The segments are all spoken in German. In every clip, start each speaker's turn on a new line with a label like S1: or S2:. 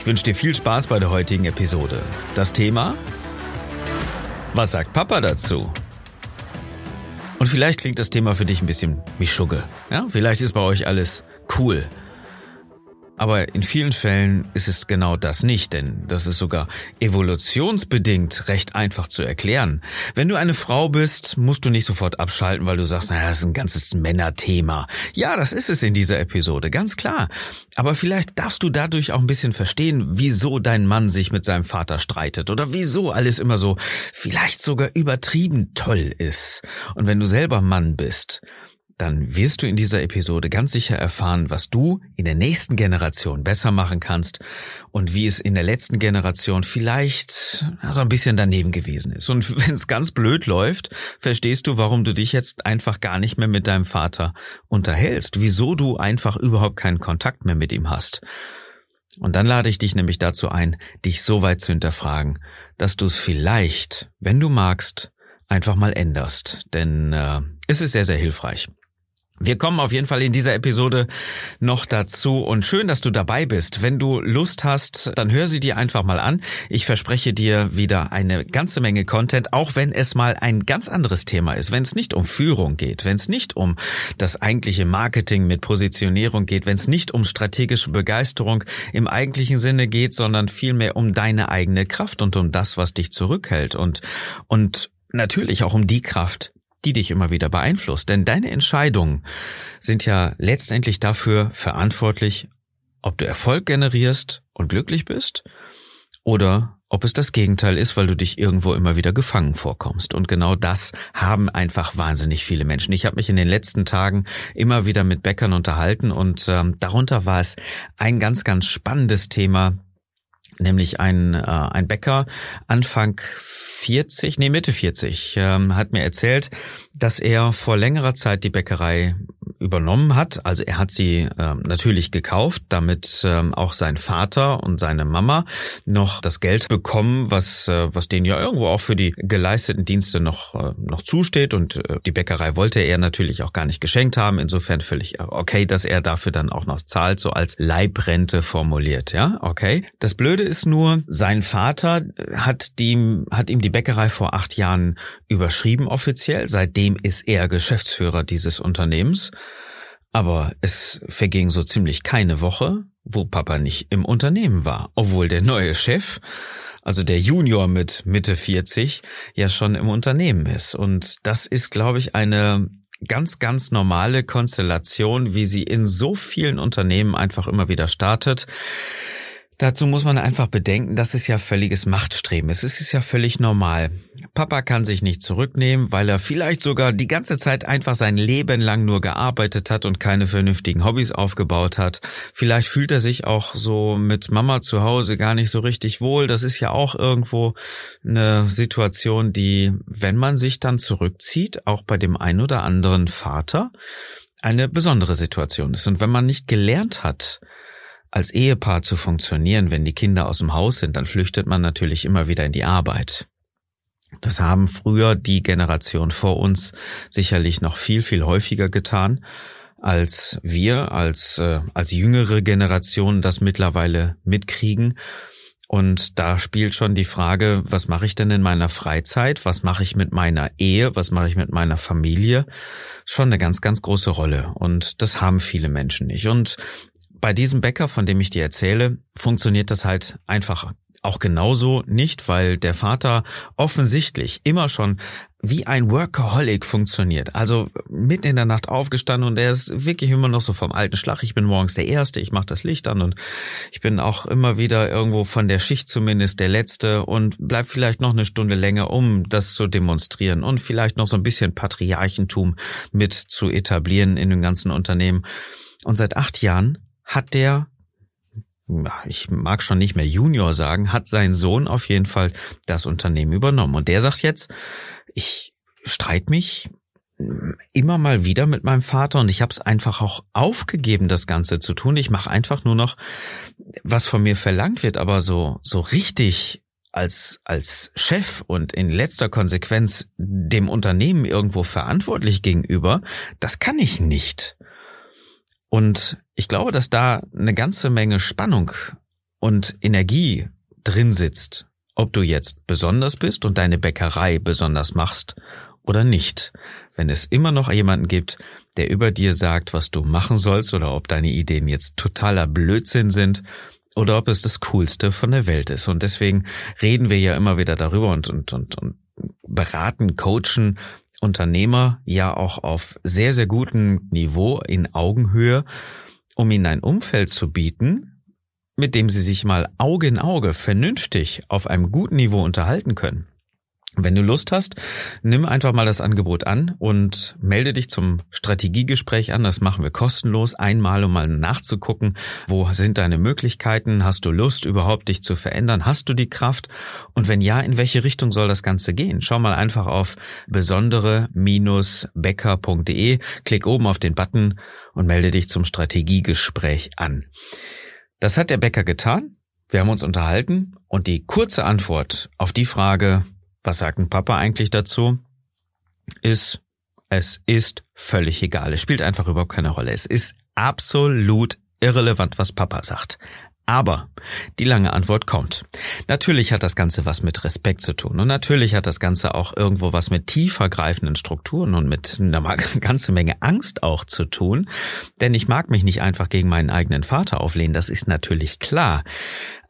S1: Ich wünsche dir viel Spaß bei der heutigen Episode. Das Thema? Was sagt Papa dazu? Und vielleicht klingt das Thema für dich ein bisschen wie Schugge. Ja, vielleicht ist bei euch alles cool. Aber in vielen Fällen ist es genau das nicht, denn das ist sogar evolutionsbedingt recht einfach zu erklären. Wenn du eine Frau bist, musst du nicht sofort abschalten, weil du sagst, naja, das ist ein ganzes Männerthema. Ja, das ist es in dieser Episode, ganz klar. Aber vielleicht darfst du dadurch auch ein bisschen verstehen, wieso dein Mann sich mit seinem Vater streitet oder wieso alles immer so vielleicht sogar übertrieben toll ist. Und wenn du selber Mann bist, dann wirst du in dieser Episode ganz sicher erfahren, was du in der nächsten Generation besser machen kannst und wie es in der letzten Generation vielleicht so ein bisschen daneben gewesen ist. Und wenn es ganz blöd läuft, verstehst du, warum du dich jetzt einfach gar nicht mehr mit deinem Vater unterhältst, wieso du einfach überhaupt keinen Kontakt mehr mit ihm hast. Und dann lade ich dich nämlich dazu ein, dich so weit zu hinterfragen, dass du es vielleicht, wenn du magst, einfach mal änderst. Denn äh, es ist sehr, sehr hilfreich. Wir kommen auf jeden Fall in dieser Episode noch dazu und schön, dass du dabei bist. Wenn du Lust hast, dann hör sie dir einfach mal an. Ich verspreche dir wieder eine ganze Menge Content, auch wenn es mal ein ganz anderes Thema ist, wenn es nicht um Führung geht, wenn es nicht um das eigentliche Marketing mit Positionierung geht, wenn es nicht um strategische Begeisterung im eigentlichen Sinne geht, sondern vielmehr um deine eigene Kraft und um das, was dich zurückhält und, und natürlich auch um die Kraft, die dich immer wieder beeinflusst. Denn deine Entscheidungen sind ja letztendlich dafür verantwortlich, ob du Erfolg generierst und glücklich bist oder ob es das Gegenteil ist, weil du dich irgendwo immer wieder gefangen vorkommst. Und genau das haben einfach wahnsinnig viele Menschen. Ich habe mich in den letzten Tagen immer wieder mit Bäckern unterhalten und ähm, darunter war es ein ganz, ganz spannendes Thema, nämlich ein, äh, ein Bäcker Anfang 40, nee Mitte 40, ähm, hat mir erzählt, dass er vor längerer Zeit die Bäckerei übernommen hat. Also er hat sie ähm, natürlich gekauft, damit ähm, auch sein Vater und seine Mama noch das Geld bekommen, was äh, was denen ja irgendwo auch für die geleisteten Dienste noch äh, noch zusteht. Und äh, die Bäckerei wollte er natürlich auch gar nicht geschenkt haben. Insofern völlig okay, dass er dafür dann auch noch zahlt, so als Leibrente formuliert. Ja, okay. Das Blöde ist nur, sein Vater hat ihm hat ihm die Bäckerei vor acht Jahren überschrieben offiziell. Seitdem ist er Geschäftsführer dieses Unternehmens. Aber es verging so ziemlich keine Woche, wo Papa nicht im Unternehmen war, obwohl der neue Chef, also der Junior mit Mitte 40, ja schon im Unternehmen ist. Und das ist, glaube ich, eine ganz, ganz normale Konstellation, wie sie in so vielen Unternehmen einfach immer wieder startet. Dazu muss man einfach bedenken, das ist ja völliges Machtstreben. Es ist ja völlig normal. Papa kann sich nicht zurücknehmen, weil er vielleicht sogar die ganze Zeit einfach sein Leben lang nur gearbeitet hat und keine vernünftigen Hobbys aufgebaut hat. Vielleicht fühlt er sich auch so mit Mama zu Hause gar nicht so richtig wohl. Das ist ja auch irgendwo eine Situation, die, wenn man sich dann zurückzieht, auch bei dem ein oder anderen Vater, eine besondere Situation ist. Und wenn man nicht gelernt hat, als Ehepaar zu funktionieren, wenn die Kinder aus dem Haus sind, dann flüchtet man natürlich immer wieder in die Arbeit. Das haben früher die Generation vor uns sicherlich noch viel, viel häufiger getan, als wir als, äh, als jüngere Generation das mittlerweile mitkriegen. Und da spielt schon die Frage, was mache ich denn in meiner Freizeit? Was mache ich mit meiner Ehe? Was mache ich mit meiner Familie? Schon eine ganz, ganz große Rolle. Und das haben viele Menschen nicht. Und bei diesem Bäcker, von dem ich dir erzähle, funktioniert das halt einfach auch genauso nicht, weil der Vater offensichtlich immer schon wie ein Workaholic funktioniert. Also mitten in der Nacht aufgestanden und er ist wirklich immer noch so vom alten Schlag. Ich bin morgens der Erste, ich mache das Licht an und ich bin auch immer wieder irgendwo von der Schicht zumindest der Letzte und bleib vielleicht noch eine Stunde länger, um das zu demonstrieren und vielleicht noch so ein bisschen Patriarchentum mit zu etablieren in dem ganzen Unternehmen. Und seit acht Jahren hat der ich mag schon nicht mehr Junior sagen, hat sein Sohn auf jeden Fall das Unternehmen übernommen. Und der sagt jetzt, ich streite mich immer mal wieder mit meinem Vater und ich habe es einfach auch aufgegeben, das Ganze zu tun. Ich mache einfach nur noch, was von mir verlangt wird, aber so so richtig als als Chef und in letzter Konsequenz dem Unternehmen irgendwo verantwortlich gegenüber, das kann ich nicht. Und ich glaube, dass da eine ganze Menge Spannung und Energie drin sitzt, ob du jetzt besonders bist und deine Bäckerei besonders machst oder nicht. Wenn es immer noch jemanden gibt, der über dir sagt, was du machen sollst oder ob deine Ideen jetzt totaler Blödsinn sind oder ob es das Coolste von der Welt ist. Und deswegen reden wir ja immer wieder darüber und, und, und, und beraten, coachen Unternehmer ja auch auf sehr, sehr gutem Niveau in Augenhöhe, um ihnen ein Umfeld zu bieten, mit dem sie sich mal Auge in Auge vernünftig auf einem guten Niveau unterhalten können. Wenn du Lust hast, nimm einfach mal das Angebot an und melde dich zum Strategiegespräch an. Das machen wir kostenlos einmal, um mal nachzugucken, wo sind deine Möglichkeiten? Hast du Lust, überhaupt dich zu verändern? Hast du die Kraft? Und wenn ja, in welche Richtung soll das Ganze gehen? Schau mal einfach auf besondere-becker.de, klick oben auf den Button und melde dich zum Strategiegespräch an. Das hat der Bäcker getan. Wir haben uns unterhalten und die kurze Antwort auf die Frage, was sagt ein Papa eigentlich dazu? Ist, es ist völlig egal. Es spielt einfach überhaupt keine Rolle. Es ist absolut irrelevant, was Papa sagt. Aber die lange Antwort kommt. Natürlich hat das Ganze was mit Respekt zu tun und natürlich hat das Ganze auch irgendwo was mit tiefergreifenden Strukturen und mit einer ganze Menge Angst auch zu tun. Denn ich mag mich nicht einfach gegen meinen eigenen Vater auflehnen, das ist natürlich klar.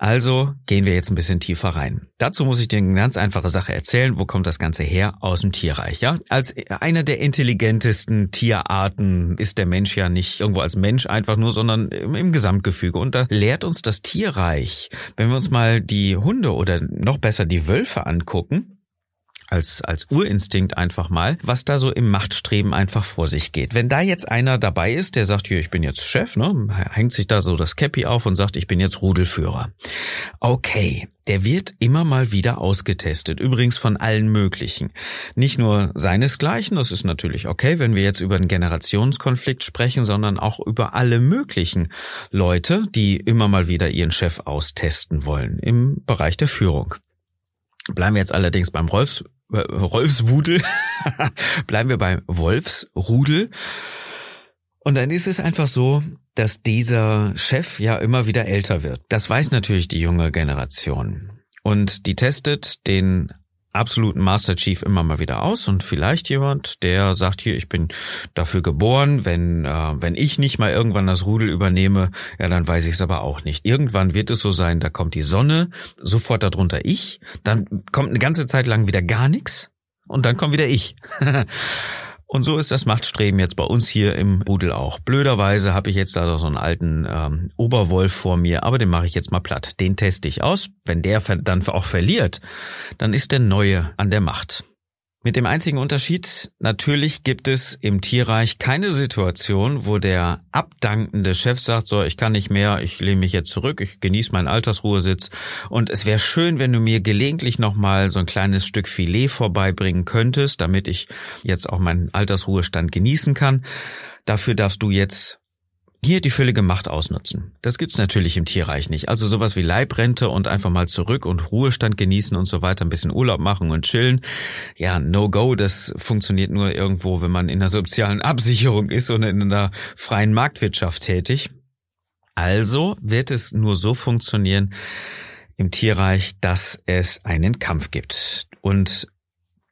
S1: Also gehen wir jetzt ein bisschen tiefer rein. Dazu muss ich dir eine ganz einfache Sache erzählen. Wo kommt das Ganze her? Aus dem Tierreich, ja? Als eine der intelligentesten Tierarten ist der Mensch ja nicht irgendwo als Mensch einfach nur, sondern im Gesamtgefüge. Und da lehrt uns das Tierreich, wenn wir uns mal die Hunde oder noch besser die Wölfe angucken, als, als Urinstinkt einfach mal, was da so im Machtstreben einfach vor sich geht. Wenn da jetzt einer dabei ist, der sagt, hier, ich bin jetzt Chef, ne, hängt sich da so das Cappy auf und sagt, ich bin jetzt Rudelführer. Okay, der wird immer mal wieder ausgetestet, übrigens von allen möglichen. Nicht nur seinesgleichen, das ist natürlich okay, wenn wir jetzt über einen Generationskonflikt sprechen, sondern auch über alle möglichen Leute, die immer mal wieder ihren Chef austesten wollen im Bereich der Führung. Bleiben wir jetzt allerdings beim Rolfs Rolfswudel, bleiben wir beim Wolfsrudel. Und dann ist es einfach so, dass dieser Chef ja immer wieder älter wird. Das weiß natürlich die junge Generation. Und die testet den absoluten Master Chief immer mal wieder aus und vielleicht jemand, der sagt hier, ich bin dafür geboren, wenn äh, wenn ich nicht mal irgendwann das Rudel übernehme, ja, dann weiß ich es aber auch nicht. Irgendwann wird es so sein, da kommt die Sonne, sofort darunter ich, dann kommt eine ganze Zeit lang wieder gar nichts und dann kommt wieder ich. Und so ist das Machtstreben jetzt bei uns hier im Rudel auch. Blöderweise habe ich jetzt da so einen alten ähm, Oberwolf vor mir, aber den mache ich jetzt mal platt. Den teste ich aus. Wenn der dann auch verliert, dann ist der Neue an der Macht. Mit dem einzigen Unterschied, natürlich gibt es im Tierreich keine Situation, wo der abdankende Chef sagt, so, ich kann nicht mehr, ich lehne mich jetzt zurück, ich genieße meinen Altersruhesitz und es wäre schön, wenn du mir gelegentlich nochmal so ein kleines Stück Filet vorbeibringen könntest, damit ich jetzt auch meinen Altersruhestand genießen kann. Dafür darfst du jetzt hier die völlige Macht ausnutzen. Das gibt's natürlich im Tierreich nicht. Also sowas wie Leibrente und einfach mal zurück und Ruhestand genießen und so weiter, ein bisschen Urlaub machen und chillen. Ja, no go, das funktioniert nur irgendwo, wenn man in der sozialen Absicherung ist und in einer freien Marktwirtschaft tätig. Also wird es nur so funktionieren im Tierreich, dass es einen Kampf gibt. Und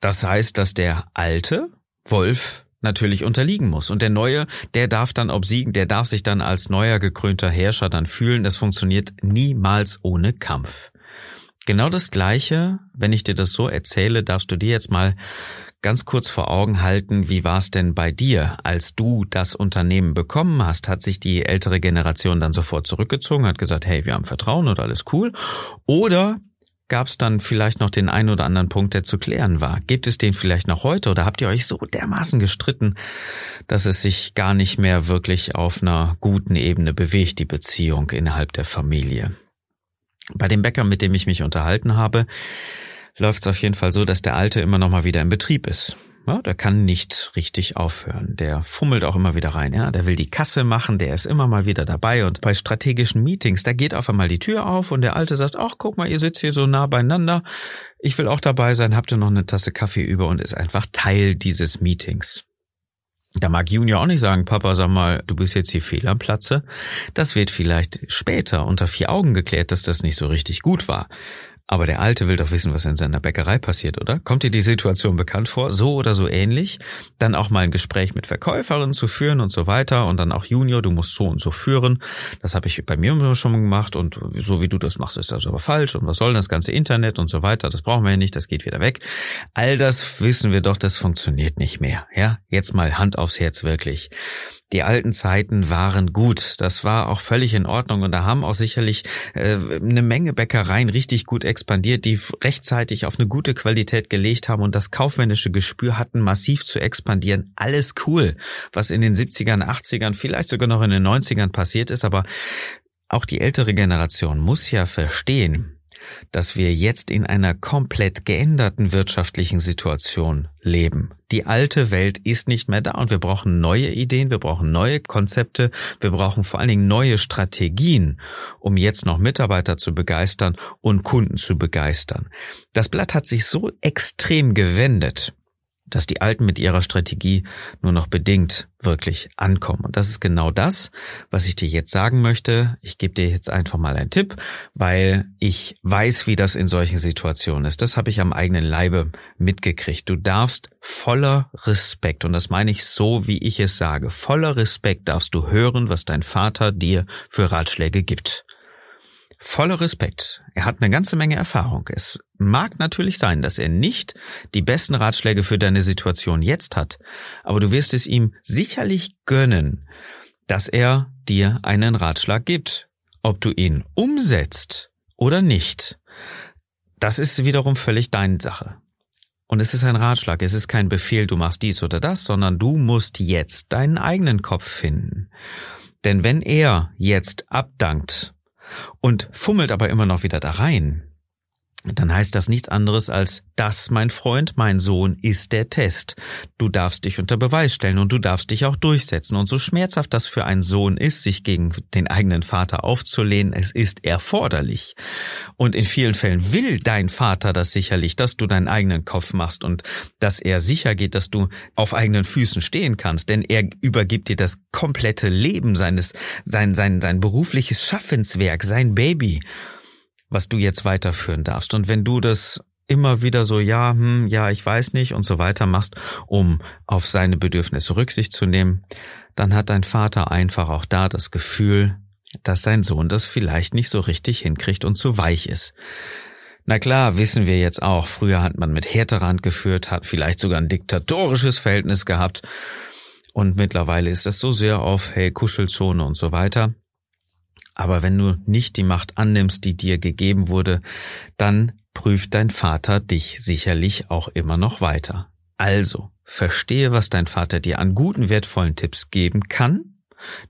S1: das heißt, dass der alte Wolf natürlich unterliegen muss. Und der Neue, der darf dann obsiegen, der darf sich dann als neuer gekrönter Herrscher dann fühlen. Das funktioniert niemals ohne Kampf. Genau das Gleiche, wenn ich dir das so erzähle, darfst du dir jetzt mal ganz kurz vor Augen halten, wie war es denn bei dir, als du das Unternehmen bekommen hast? Hat sich die ältere Generation dann sofort zurückgezogen, hat gesagt, hey, wir haben Vertrauen und alles cool? Oder gab es dann vielleicht noch den einen oder anderen Punkt, der zu klären war? Gibt es den vielleicht noch heute oder habt ihr euch so dermaßen gestritten, dass es sich gar nicht mehr wirklich auf einer guten Ebene bewegt, die Beziehung innerhalb der Familie? Bei dem Bäcker, mit dem ich mich unterhalten habe, läuft es auf jeden Fall so, dass der Alte immer noch mal wieder in Betrieb ist. Ja, der kann nicht richtig aufhören. Der fummelt auch immer wieder rein. Ja, der will die Kasse machen. Der ist immer mal wieder dabei. Und bei strategischen Meetings, da geht auf einmal die Tür auf und der Alte sagt, ach, guck mal, ihr sitzt hier so nah beieinander. Ich will auch dabei sein. Habt ihr noch eine Tasse Kaffee über und ist einfach Teil dieses Meetings. Da mag Junior auch nicht sagen, Papa, sag mal, du bist jetzt hier fehl am Platze. Das wird vielleicht später unter vier Augen geklärt, dass das nicht so richtig gut war. Aber der Alte will doch wissen, was in seiner Bäckerei passiert, oder? Kommt dir die Situation bekannt vor? So oder so ähnlich? Dann auch mal ein Gespräch mit Verkäuferinnen zu führen und so weiter und dann auch Junior, du musst so und so führen. Das habe ich bei mir schon gemacht und so wie du das machst, ist das aber falsch und was soll denn das ganze Internet und so weiter? Das brauchen wir ja nicht, das geht wieder weg. All das wissen wir doch, das funktioniert nicht mehr. Ja, jetzt mal Hand aufs Herz wirklich. Die alten Zeiten waren gut. Das war auch völlig in Ordnung und da haben auch sicherlich äh, eine Menge Bäckereien richtig gut expandiert, die rechtzeitig auf eine gute Qualität gelegt haben und das kaufmännische Gespür hatten, massiv zu expandieren. Alles cool, was in den 70ern, 80ern, vielleicht sogar noch in den 90ern passiert ist, aber auch die ältere Generation muss ja verstehen, dass wir jetzt in einer komplett geänderten wirtschaftlichen Situation leben. Die alte Welt ist nicht mehr da und wir brauchen neue Ideen, wir brauchen neue Konzepte, wir brauchen vor allen Dingen neue Strategien, um jetzt noch Mitarbeiter zu begeistern und Kunden zu begeistern. Das Blatt hat sich so extrem gewendet, dass die Alten mit ihrer Strategie nur noch bedingt wirklich ankommen. Und das ist genau das, was ich dir jetzt sagen möchte. Ich gebe dir jetzt einfach mal einen Tipp, weil ich weiß, wie das in solchen Situationen ist. Das habe ich am eigenen Leibe mitgekriegt. Du darfst voller Respekt, und das meine ich so, wie ich es sage, voller Respekt darfst du hören, was dein Vater dir für Ratschläge gibt voller Respekt. Er hat eine ganze Menge Erfahrung. Es mag natürlich sein, dass er nicht die besten Ratschläge für deine Situation jetzt hat, aber du wirst es ihm sicherlich gönnen, dass er dir einen Ratschlag gibt. Ob du ihn umsetzt oder nicht, das ist wiederum völlig deine Sache. Und es ist ein Ratschlag, es ist kein Befehl, du machst dies oder das, sondern du musst jetzt deinen eigenen Kopf finden. Denn wenn er jetzt abdankt und fummelt aber immer noch wieder da rein, dann heißt das nichts anderes als, das, mein Freund, mein Sohn, ist der Test. Du darfst dich unter Beweis stellen und du darfst dich auch durchsetzen. Und so schmerzhaft das für einen Sohn ist, sich gegen den eigenen Vater aufzulehnen, es ist erforderlich. Und in vielen Fällen will dein Vater das sicherlich, dass du deinen eigenen Kopf machst und dass er sicher geht, dass du auf eigenen Füßen stehen kannst, denn er übergibt dir das komplette Leben seines, sein, sein, sein berufliches Schaffenswerk, sein Baby was du jetzt weiterführen darfst. Und wenn du das immer wieder so, ja, hm, ja, ich weiß nicht und so weiter machst, um auf seine Bedürfnisse Rücksicht zu nehmen, dann hat dein Vater einfach auch da das Gefühl, dass sein Sohn das vielleicht nicht so richtig hinkriegt und zu weich ist. Na klar, wissen wir jetzt auch, früher hat man mit härterer Hand geführt, hat vielleicht sogar ein diktatorisches Verhältnis gehabt und mittlerweile ist das so sehr auf, hey, Kuschelzone und so weiter. Aber wenn du nicht die Macht annimmst, die dir gegeben wurde, dann prüft dein Vater dich sicherlich auch immer noch weiter. Also, verstehe, was dein Vater dir an guten, wertvollen Tipps geben kann,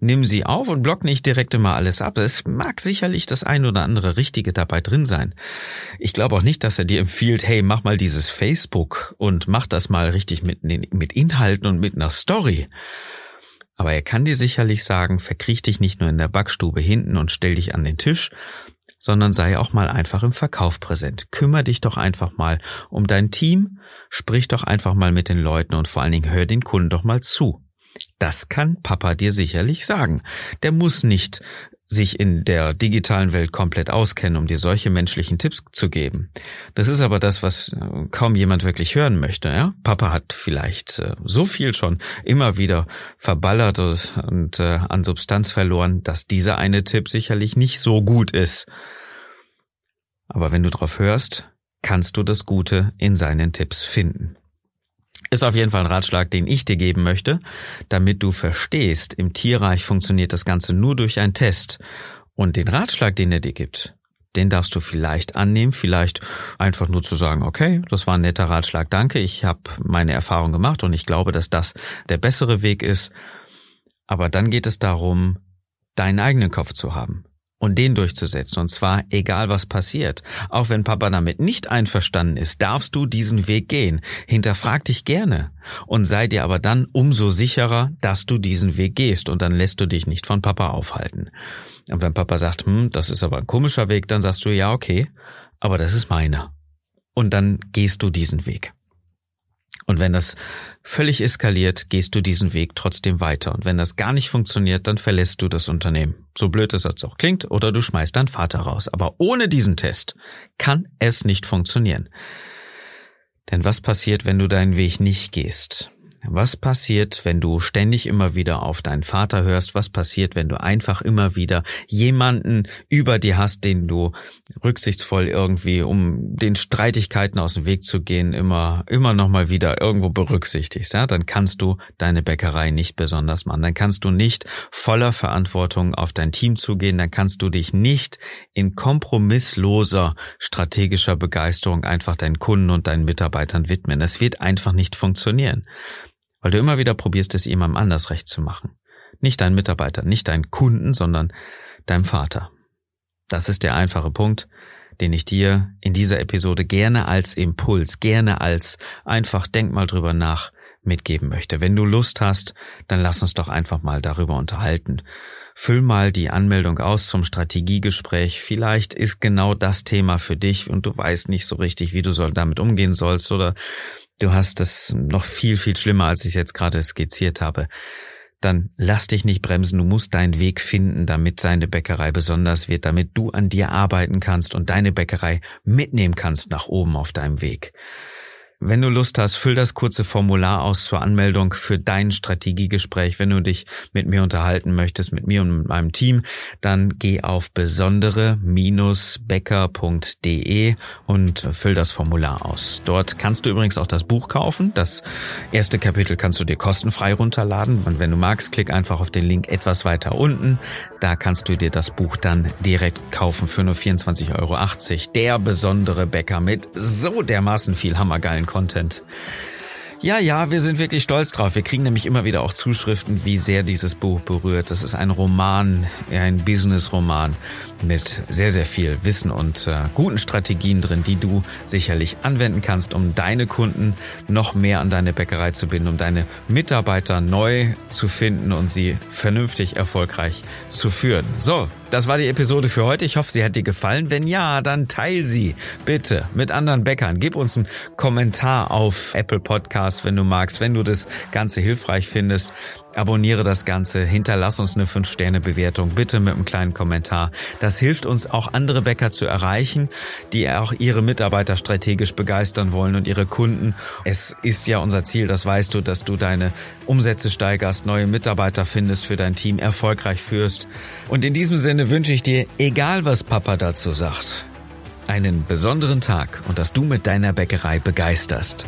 S1: Nimm sie auf und block nicht direkt immer alles ab. Es mag sicherlich das ein oder andere Richtige dabei drin sein. Ich glaube auch nicht, dass er dir empfiehlt, hey, mach mal dieses Facebook und mach das mal richtig mit, mit Inhalten und mit einer Story. Aber er kann dir sicherlich sagen, verkriech dich nicht nur in der Backstube hinten und stell dich an den Tisch, sondern sei auch mal einfach im Verkauf präsent. Kümmer dich doch einfach mal um dein Team, sprich doch einfach mal mit den Leuten und vor allen Dingen hör den Kunden doch mal zu. Das kann Papa dir sicherlich sagen. Der muss nicht sich in der digitalen Welt komplett auskennen, um dir solche menschlichen Tipps zu geben. Das ist aber das, was äh, kaum jemand wirklich hören möchte. Ja? Papa hat vielleicht äh, so viel schon immer wieder verballert und äh, an Substanz verloren, dass dieser eine Tipp sicherlich nicht so gut ist. Aber wenn du drauf hörst, kannst du das Gute in seinen Tipps finden. Ist auf jeden Fall ein Ratschlag, den ich dir geben möchte, damit du verstehst, im Tierreich funktioniert das Ganze nur durch einen Test. Und den Ratschlag, den er dir gibt, Den darfst du vielleicht annehmen, vielleicht einfach nur zu sagen, okay, das war ein netter Ratschlag, danke, ich habe meine Erfahrung gemacht und ich glaube, dass das der bessere Weg ist. Aber dann geht es darum, deinen eigenen Kopf zu haben und den durchzusetzen. Und zwar egal was passiert. Auch wenn Papa damit nicht einverstanden ist, darfst du diesen Weg gehen. Hinterfrag dich gerne und sei dir aber dann umso sicherer, dass du diesen Weg gehst und dann lässt du dich nicht von Papa aufhalten. Und wenn Papa sagt, hm, das ist aber ein komischer Weg, dann sagst du, ja, okay, aber das ist meiner. Und dann gehst du diesen Weg. Und wenn das völlig eskaliert, gehst du diesen Weg trotzdem weiter. Und wenn das gar nicht funktioniert, dann verlässt du das Unternehmen. So blöd es jetzt auch klingt, oder du schmeißt deinen Vater raus. Aber ohne diesen Test kann es nicht funktionieren. Denn was passiert, wenn du deinen Weg nicht gehst? Was passiert, wenn du ständig immer wieder auf deinen Vater hörst? Was passiert, wenn du einfach immer wieder jemanden über dir hast, den du rücksichtsvoll irgendwie, um den Streitigkeiten aus dem Weg zu gehen, immer, immer noch mal wieder irgendwo berücksichtigst? Ja, dann kannst du deine Bäckerei nicht besonders machen. Dann kannst du nicht voller Verantwortung auf dein Team zugehen. Dann kannst du dich nicht in kompromissloser strategischer Begeisterung einfach deinen Kunden und deinen Mitarbeitern widmen. Das wird einfach nicht funktionieren. Weil du immer wieder probierst, es jemandem anders recht zu machen. Nicht deinen Mitarbeiter, nicht deinen Kunden, sondern deinem Vater. Das ist der einfache Punkt, den ich dir in dieser Episode gerne als Impuls, gerne als einfach denk mal drüber nach mitgeben möchte. Wenn du Lust hast, dann lass uns doch einfach mal darüber unterhalten. Füll mal die Anmeldung aus zum Strategiegespräch. Vielleicht ist genau das Thema für dich und du weißt nicht so richtig, wie du damit umgehen sollst oder du hast es noch viel, viel schlimmer, als ich es jetzt gerade skizziert habe, dann lass dich nicht bremsen, du musst deinen Weg finden, damit deine Bäckerei besonders wird, damit du an dir arbeiten kannst und deine Bäckerei mitnehmen kannst nach oben auf deinem Weg. Wenn du Lust hast, füll das kurze Formular aus zur Anmeldung für dein Strategiegespräch. Wenn du dich mit mir unterhalten möchtest, mit mir und mit meinem Team, dann geh auf besondere-becker.de und füll das Formular aus. Dort kannst du übrigens auch das Buch kaufen. Das erste Kapitel kannst du dir kostenfrei runterladen. Und wenn du magst, klick einfach auf den Link etwas weiter unten. Da kannst du dir das Buch dann direkt kaufen für nur 24,80 Euro. Der besondere Bäcker mit so dermaßen viel hammergeilen Content. Ja, ja, wir sind wirklich stolz drauf. Wir kriegen nämlich immer wieder auch Zuschriften, wie sehr dieses Buch berührt. Das ist ein Roman, ein Business-Roman mit sehr, sehr viel Wissen und äh, guten Strategien drin, die du sicherlich anwenden kannst, um deine Kunden noch mehr an deine Bäckerei zu binden, um deine Mitarbeiter neu zu finden und sie vernünftig erfolgreich zu führen. So, das war die Episode für heute. Ich hoffe, sie hat dir gefallen. Wenn ja, dann teil sie bitte mit anderen Bäckern. Gib uns einen Kommentar auf Apple Podcast, wenn du magst, wenn du das Ganze hilfreich findest. Abonniere das Ganze, hinterlass uns eine 5-Sterne-Bewertung, bitte mit einem kleinen Kommentar. Das hilft uns auch andere Bäcker zu erreichen, die auch ihre Mitarbeiter strategisch begeistern wollen und ihre Kunden. Es ist ja unser Ziel, das weißt du, dass du deine Umsätze steigerst, neue Mitarbeiter findest für dein Team, erfolgreich führst. Und in diesem Sinne wünsche ich dir, egal was Papa dazu sagt, einen besonderen Tag und dass du mit deiner Bäckerei begeisterst.